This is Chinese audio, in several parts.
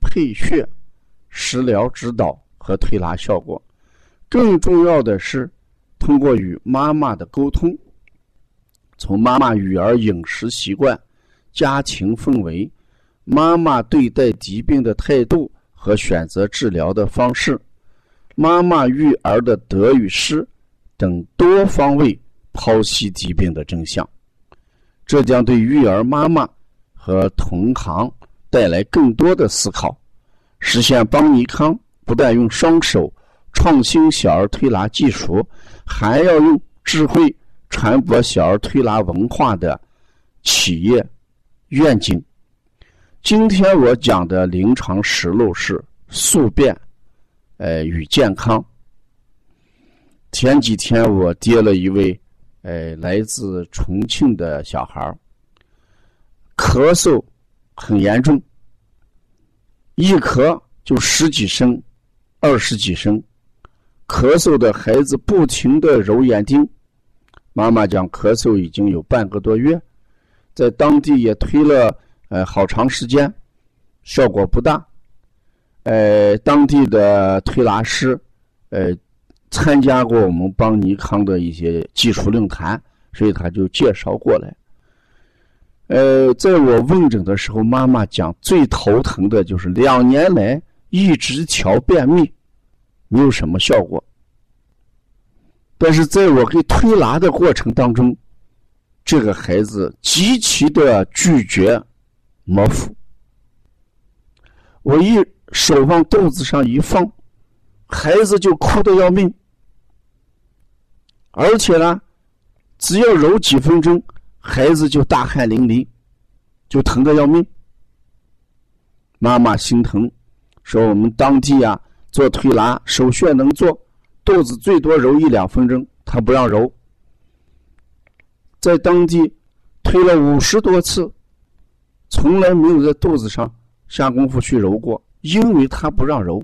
配穴、食疗指导和推拿效果，更重要的是通过与妈妈的沟通，从妈妈育儿饮食习惯、家庭氛围、妈妈对待疾病的态度和选择治疗的方式、妈妈育儿的得与失等多方位剖析疾病的真相，这将对育儿妈妈和同行。带来更多的思考，实现邦尼康不但用双手创新小儿推拿技术，还要用智慧传播小儿推拿文化的企业愿景。今天我讲的临床实录是宿便，呃与健康。前几天我接了一位，呃来自重庆的小孩咳嗽。很严重，一咳就十几声、二十几声，咳嗽的孩子不停的揉眼睛。妈妈讲咳嗽已经有半个多月，在当地也推了呃好长时间，效果不大。呃，当地的推拿师呃参加过我们邦尼康的一些技术论坛，所以他就介绍过来。呃，在我问诊的时候，妈妈讲最头疼的就是两年来一直调便秘，没有什么效果。但是在我给推拿的过程当中，这个孩子极其的拒绝膜腹，我一手往肚子上一放，孩子就哭的要命，而且呢，只要揉几分钟。孩子就大汗淋漓，就疼得要命。妈妈心疼，说我们当地啊做推拿手穴能做，肚子最多揉一两分钟，他不让揉。在当地推了五十多次，从来没有在肚子上下功夫去揉过，因为他不让揉。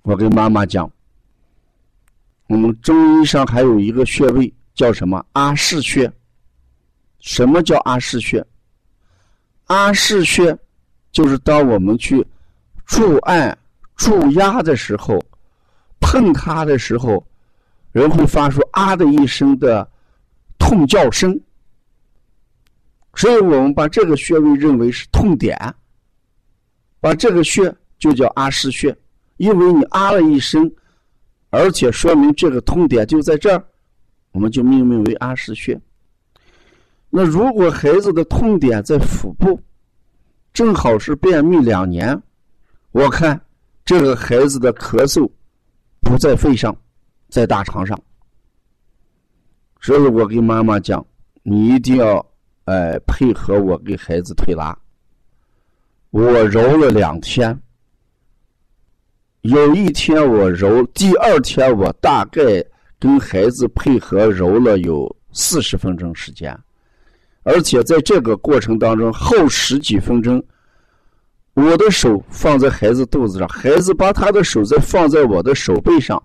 我跟妈妈讲，我们中医上还有一个穴位叫什么阿是穴。什么叫阿是穴？阿是穴就是当我们去注按、注压的时候，碰它的时候，人会发出“啊”的一声的痛叫声。所以我们把这个穴位认为是痛点，把这个穴就叫阿是穴，因为你啊了一声，而且说明这个痛点就在这儿，我们就命名为阿是穴。那如果孩子的痛点在腹部，正好是便秘两年，我看这个孩子的咳嗽不在肺上，在大肠上。所以我跟妈妈讲，你一定要哎配合我给孩子推拿。我揉了两天，有一天我揉，第二天我大概跟孩子配合揉了有四十分钟时间。而且在这个过程当中，后十几分钟，我的手放在孩子肚子上，孩子把他的手再放在我的手背上，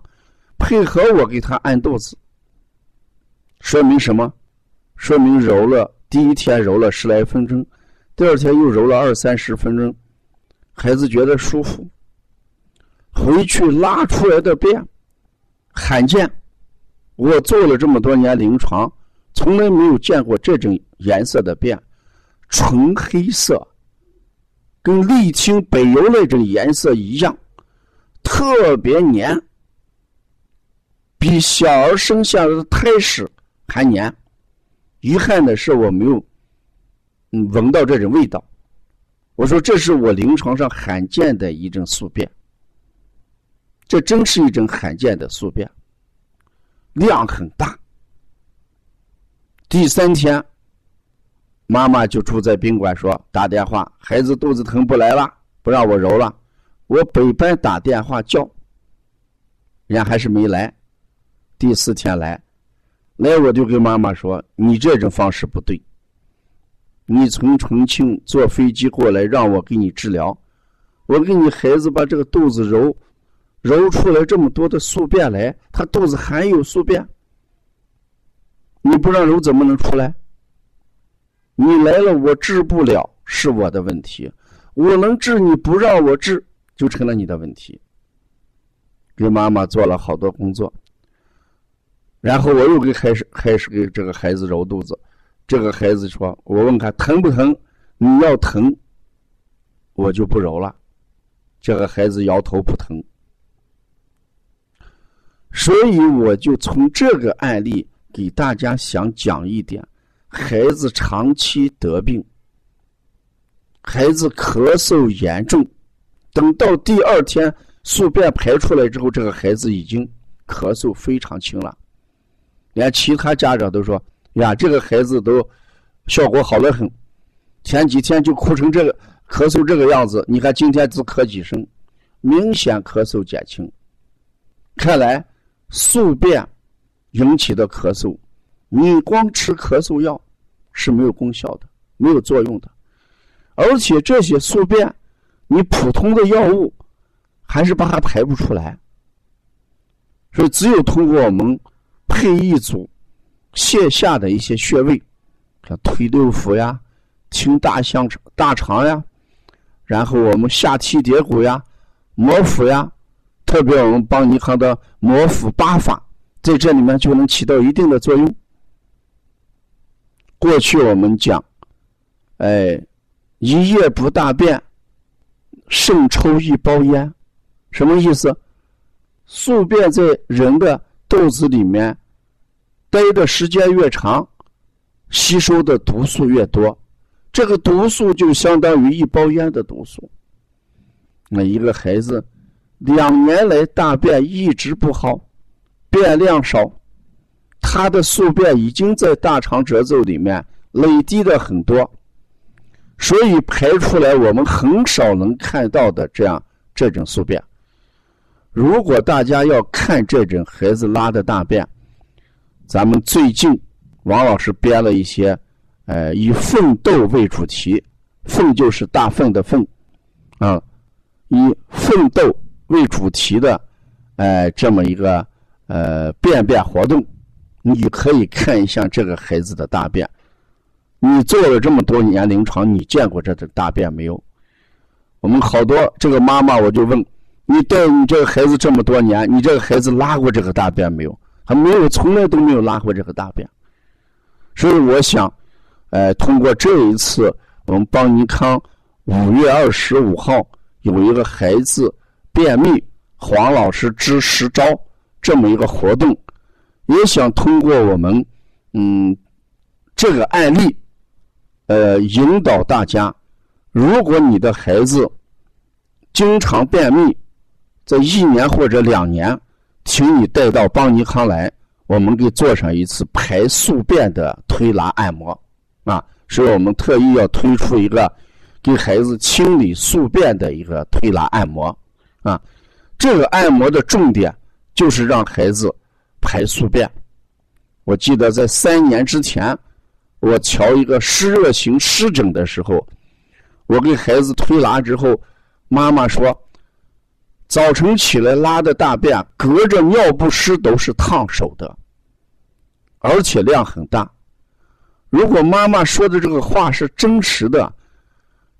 配合我给他按肚子。说明什么？说明揉了第一天揉了十来分钟，第二天又揉了二三十分钟，孩子觉得舒服。回去拉出来的便，罕见。我做了这么多年临床。从来没有见过这种颜色的便，纯黑色，跟沥青、柏油那种颜色一样，特别黏，比小儿生下来的胎屎还黏。遗憾的是，我没有嗯闻到这种味道。我说，这是我临床上罕见的一种宿便，这真是一种罕见的宿便，量很大。第三天，妈妈就住在宾馆，说打电话，孩子肚子疼不来了，不让我揉了，我百般打电话叫，人家还是没来。第四天来，来我就跟妈妈说：“你这种方式不对。你从重庆坐飞机过来，让我给你治疗，我给你孩子把这个肚子揉，揉出来这么多的宿便来，他肚子还有宿便，你不让揉怎么能出来？你来了我治不了是我的问题，我能治你不让我治就成了你的问题。给妈妈做了好多工作。”然后我又给开始开始给这个孩子揉肚子，这个孩子说：“我问他疼不疼？你要疼，我就不揉了。”这个孩子摇头不疼。所以我就从这个案例给大家想讲一点：孩子长期得病，孩子咳嗽严重，等到第二天宿便排出来之后，这个孩子已经咳嗽非常轻了。连其他家长都说：“呀，这个孩子都效果好的很，前几天就哭成这个，咳嗽这个样子。你看今天只咳几声，明显咳嗽减轻。看来宿便引起的咳嗽，你光吃咳嗽药是没有功效的，没有作用的。而且这些宿便，你普通的药物还是把它排不出来，所以只有通过我们。”配一组泻下的一些穴位，像推六腑呀、清大香大肠呀，然后我们下提叠骨呀、摩腹呀，特别我们帮你康的摩腹八法，在这里面就能起到一定的作用。过去我们讲，哎，一夜不大便，胜抽一包烟，什么意思？宿便在人的。肚子里面待的时间越长，吸收的毒素越多，这个毒素就相当于一包烟的毒素。那一个孩子两年来大便一直不好，便量少，他的宿便已经在大肠褶皱里面累积的很多，所以排出来我们很少能看到的这样这种宿便。如果大家要看这种孩子拉的大便，咱们最近王老师编了一些，呃，以粪斗为主题，粪就是大粪的粪，啊，以粪斗为主题的，呃，这么一个呃便便活动，你可以看一下这个孩子的大便。你做了这么多年临床，你见过这种大便没有？我们好多这个妈妈，我就问。你带你这个孩子这么多年，你这个孩子拉过这个大便没有？还没有，从来都没有拉过这个大便。所以我想，呃，通过这一次我们邦尼康五月二十五号有一个孩子便秘，黄老师支十招这么一个活动，也想通过我们嗯这个案例，呃，引导大家，如果你的孩子经常便秘。在一年或者两年，请你带到邦尼康来，我们给做上一次排宿便的推拿按摩，啊，所以我们特意要推出一个给孩子清理宿便的一个推拿按摩，啊，这个按摩的重点就是让孩子排宿便。我记得在三年之前，我瞧一个湿热型湿疹的时候，我给孩子推拿之后，妈妈说。早晨起来拉的大便，隔着尿不湿都是烫手的，而且量很大。如果妈妈说的这个话是真实的，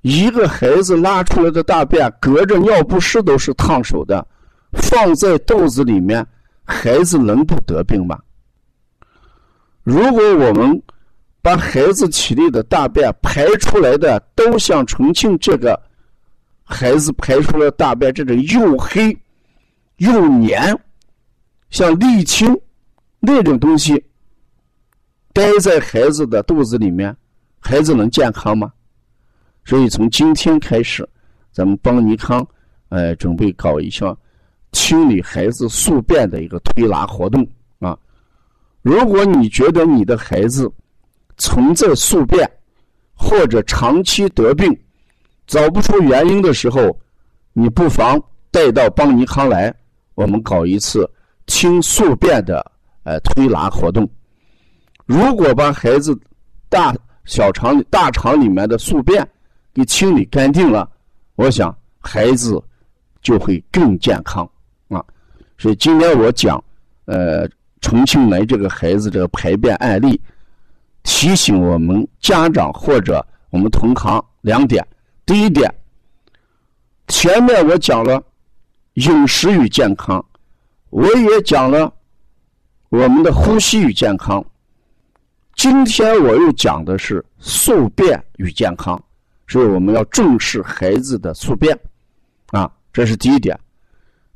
一个孩子拉出来的大便，隔着尿不湿都是烫手的，放在肚子里面，孩子能不得病吗？如果我们把孩子体内的大便排出来的都像重庆这个。孩子排出来大便，这种又黑又黏，像沥青那种东西，待在孩子的肚子里面，孩子能健康吗？所以从今天开始，咱们邦尼康，呃，准备搞一项清理孩子宿便的一个推拿活动啊。如果你觉得你的孩子存在宿便或者长期得病，找不出原因的时候，你不妨带到邦尼康来，我们搞一次清宿便的呃推拿活动。如果把孩子大小肠、大肠里面的宿便给清理干净了，我想孩子就会更健康。所以今天我讲呃重庆来这个孩子这个排便案例，提醒我们家长或者我们同行两点。第一点，前面我讲了饮食与健康，我也讲了我们的呼吸与健康。今天我又讲的是宿便与健康，所以我们要重视孩子的宿便啊，这是第一点。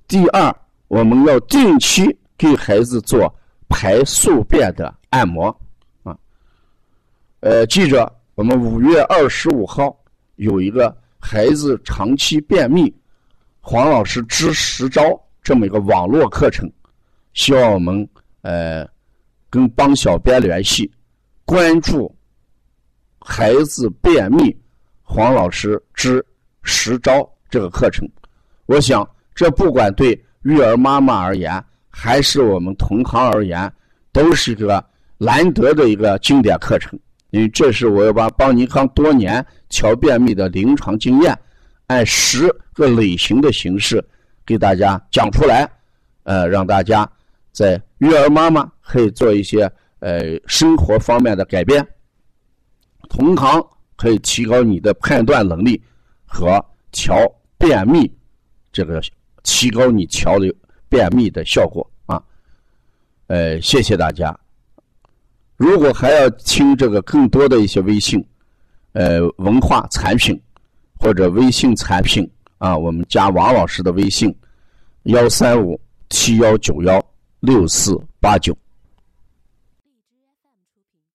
第二，我们要定期给孩子做排宿便的按摩啊。呃，记着，我们五月二十五号。有一个孩子长期便秘，黄老师支十招这么一个网络课程，希望我们呃跟帮小编联系，关注孩子便秘，黄老师支十招这个课程，我想这不管对育儿妈妈而言，还是我们同行而言，都是一个难得的一个经典课程。因为这是我要把邦尼康多年调便秘的临床经验，按十个类型的形式给大家讲出来，呃，让大家在育儿妈妈可以做一些呃生活方面的改变，同行可以提高你的判断能力和调便秘，这个提高你调理便秘的效果啊，呃，谢谢大家。如果还要听这个更多的一些微信，呃，文化产品或者微信产品啊，我们加王老师的微信：幺三五七幺九幺六四八九。